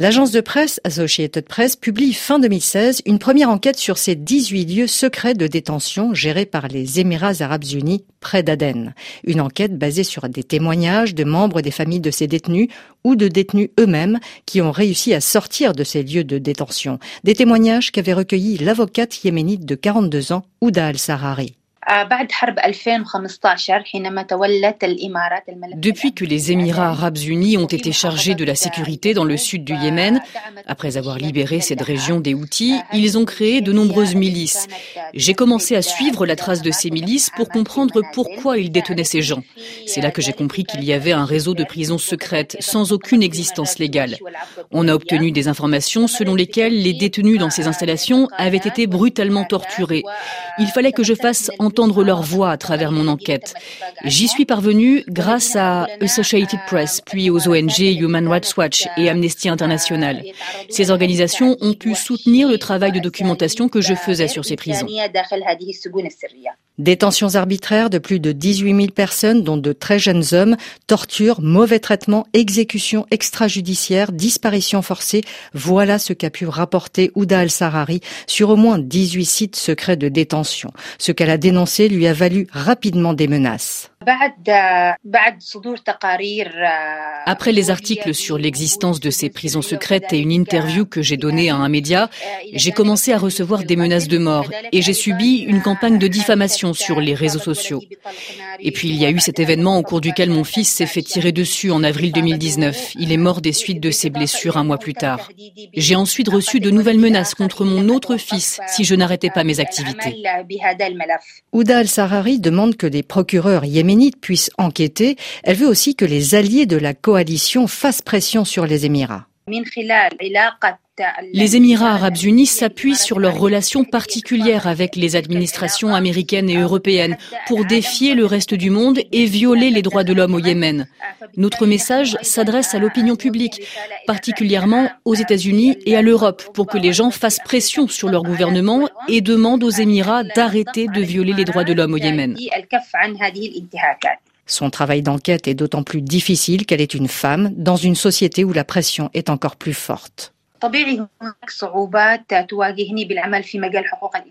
L'agence de presse Associated Press publie fin 2016 une première enquête sur ces 18 lieux secrets de détention gérés par les Émirats arabes unis près d'Aden. Une enquête basée sur des témoignages de membres des familles de ces détenus ou de détenus eux-mêmes qui ont réussi à sortir de ces lieux de détention. Des témoignages qu'avait recueillis l'avocate yéménite de 42 ans, Ouda al-Sarari. Depuis que les Émirats arabes unis ont été chargés de la sécurité dans le sud du Yémen, après avoir libéré cette région des Houthis, ils ont créé de nombreuses milices. J'ai commencé à suivre la trace de ces milices pour comprendre pourquoi ils détenaient ces gens. C'est là que j'ai compris qu'il y avait un réseau de prisons secrètes sans aucune existence légale. On a obtenu des informations selon lesquelles les détenus dans ces installations avaient été brutalement torturés. Il fallait que je fasse entendre entendre leur voix à travers mon enquête. J'y suis parvenue grâce à Associated Press, puis aux ONG Human Rights Watch et Amnesty International. Ces organisations ont pu soutenir le travail de documentation que je faisais sur ces prisons. Détentions arbitraires de plus de 18 000 personnes, dont de très jeunes hommes, torture, mauvais traitements, exécutions extrajudiciaires, disparitions forcées. Voilà ce qu'a pu rapporter Ouda al-Sarari sur au moins 18 sites secrets de détention. Ce qu'elle a dénoncé lui a valu rapidement des menaces. Après les articles sur l'existence de ces prisons secrètes et une interview que j'ai donnée à un média, j'ai commencé à recevoir des menaces de mort et j'ai subi une campagne de diffamation sur les réseaux sociaux. Et puis il y a eu cet événement au cours duquel mon fils s'est fait tirer dessus en avril 2019. Il est mort des suites de ses blessures un mois plus tard. J'ai ensuite reçu de nouvelles menaces contre mon autre fils si je n'arrêtais pas mes activités. Ouda al-Sarari demande que des procureurs yéménites puissent enquêter. Elle veut aussi que les alliés de la coalition fassent pression sur les Émirats. Les Émirats arabes unis s'appuient sur leurs relations particulières avec les administrations américaines et européennes pour défier le reste du monde et violer les droits de l'homme au Yémen. Notre message s'adresse à l'opinion publique, particulièrement aux États-Unis et à l'Europe, pour que les gens fassent pression sur leur gouvernement et demandent aux Émirats d'arrêter de violer les droits de l'homme au Yémen. Son travail d'enquête est d'autant plus difficile qu'elle est une femme dans une société où la pression est encore plus forte.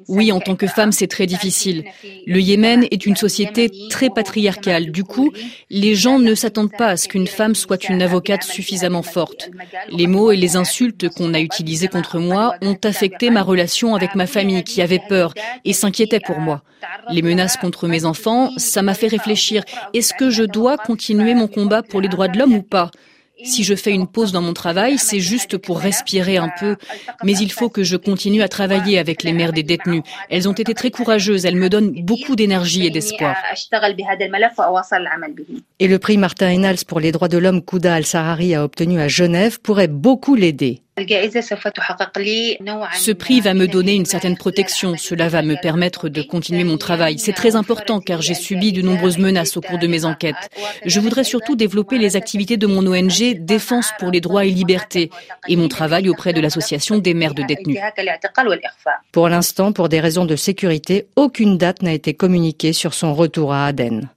Oui, en tant que femme, c'est très difficile. Le Yémen est une société très patriarcale. Du coup, les gens ne s'attendent pas à ce qu'une femme soit une avocate suffisamment forte. Les mots et les insultes qu'on a utilisés contre moi ont affecté ma relation avec ma famille qui avait peur et s'inquiétait pour moi. Les menaces contre mes enfants, ça m'a fait réfléchir. Est-ce que je dois continuer mon combat pour les droits de l'homme ou pas si je fais une pause dans mon travail, c'est juste pour respirer un peu, mais il faut que je continue à travailler avec les mères des détenus. Elles ont été très courageuses, elles me donnent beaucoup d'énergie et d'espoir. Et le prix Martin Enals pour les droits de l'homme Kouda al-Sarari a obtenu à Genève pourrait beaucoup l'aider. Ce prix va me donner une certaine protection. Cela va me permettre de continuer mon travail. C'est très important car j'ai subi de nombreuses menaces au cours de mes enquêtes. Je voudrais surtout développer les activités de mon ONG Défense pour les droits et libertés et mon travail auprès de l'association des mères de détenus. Pour l'instant, pour des raisons de sécurité, aucune date n'a été communiquée sur son retour à Aden.